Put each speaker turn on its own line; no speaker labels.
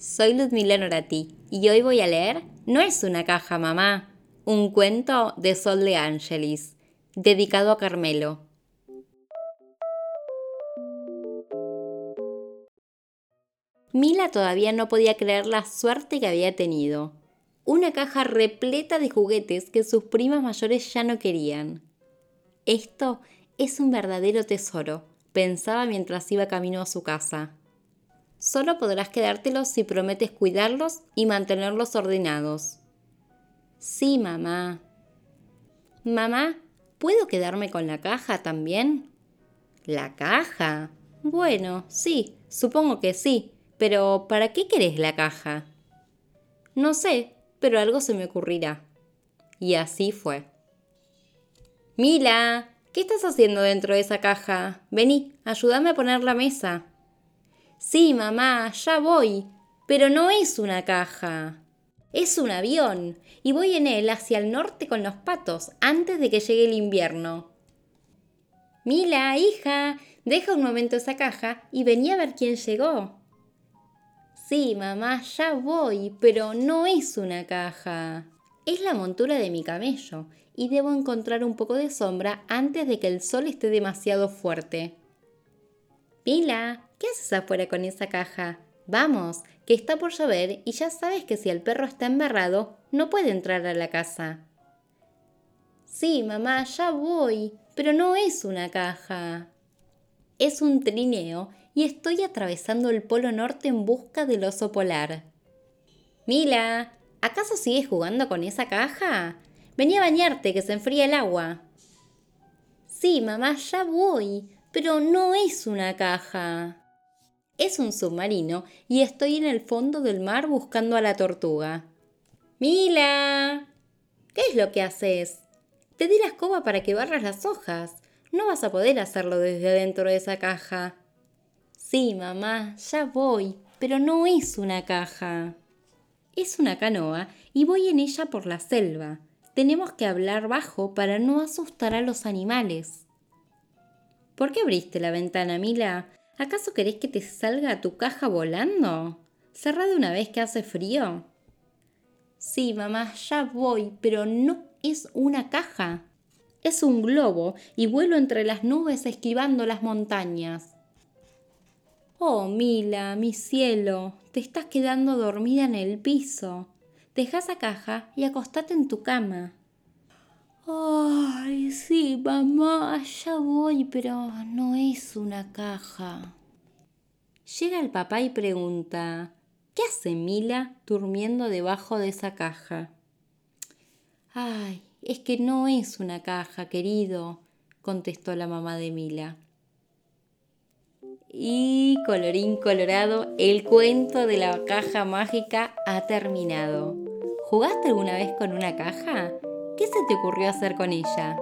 soy Ludmila Norati y hoy voy a leer No es una caja, mamá, un cuento de Sol de Angelis, dedicado a Carmelo. Mila todavía no podía creer la suerte que había tenido. Una caja repleta de juguetes que sus primas mayores ya no querían. Esto es un verdadero tesoro, pensaba mientras iba camino a su casa. Solo podrás quedártelos si prometes cuidarlos y mantenerlos ordenados. Sí, mamá. Mamá, ¿puedo quedarme con la caja también? ¿La caja? Bueno, sí, supongo que sí, pero ¿para qué querés la caja? No sé, pero algo se me ocurrirá. Y así fue. Mila, ¿qué estás haciendo dentro de esa caja? Vení, ayúdame a poner la mesa. Sí, mamá, ya voy. Pero no es una caja. Es un avión, y voy en él hacia el norte con los patos, antes de que llegue el invierno. Mila, hija, deja un momento esa caja y vení a ver quién llegó. Sí, mamá, ya voy, pero no es una caja. Es la montura de mi camello, y debo encontrar un poco de sombra antes de que el sol esté demasiado fuerte. Mila, ¿qué haces afuera con esa caja? Vamos, que está por llover y ya sabes que si el perro está embarrado, no puede entrar a la casa. Sí, mamá, ya voy, pero no es una caja. Es un trineo y estoy atravesando el Polo Norte en busca del oso polar. Mila, ¿acaso sigues jugando con esa caja? Vení a bañarte, que se enfría el agua. Sí, mamá, ya voy, pero no es una caja es un submarino y estoy en el fondo del mar buscando a la tortuga. Mila. ¿Qué es lo que haces? Te di la escoba para que barras las hojas. No vas a poder hacerlo desde adentro de esa caja. Sí, mamá, ya voy, pero no es una caja. Es una canoa y voy en ella por la selva. Tenemos que hablar bajo para no asustar a los animales. ¿Por qué abriste la ventana, Mila? ¿Acaso querés que te salga tu caja volando? Cerra de una vez que hace frío. Sí, mamá, ya voy, pero no es una caja. Es un globo y vuelo entre las nubes esquivando las montañas. Oh, Mila, mi cielo, te estás quedando dormida en el piso. Deja esa caja y acostate en tu cama. Ay, sí, mamá, ya voy, pero no es una caja. Llega el papá y pregunta, ¿qué hace Mila durmiendo debajo de esa caja? Ay, es que no es una caja, querido, contestó la mamá de Mila. Y colorín colorado, el cuento de la caja mágica ha terminado. ¿Jugaste alguna vez con una caja? ¿Qué se te ocurrió hacer con ella?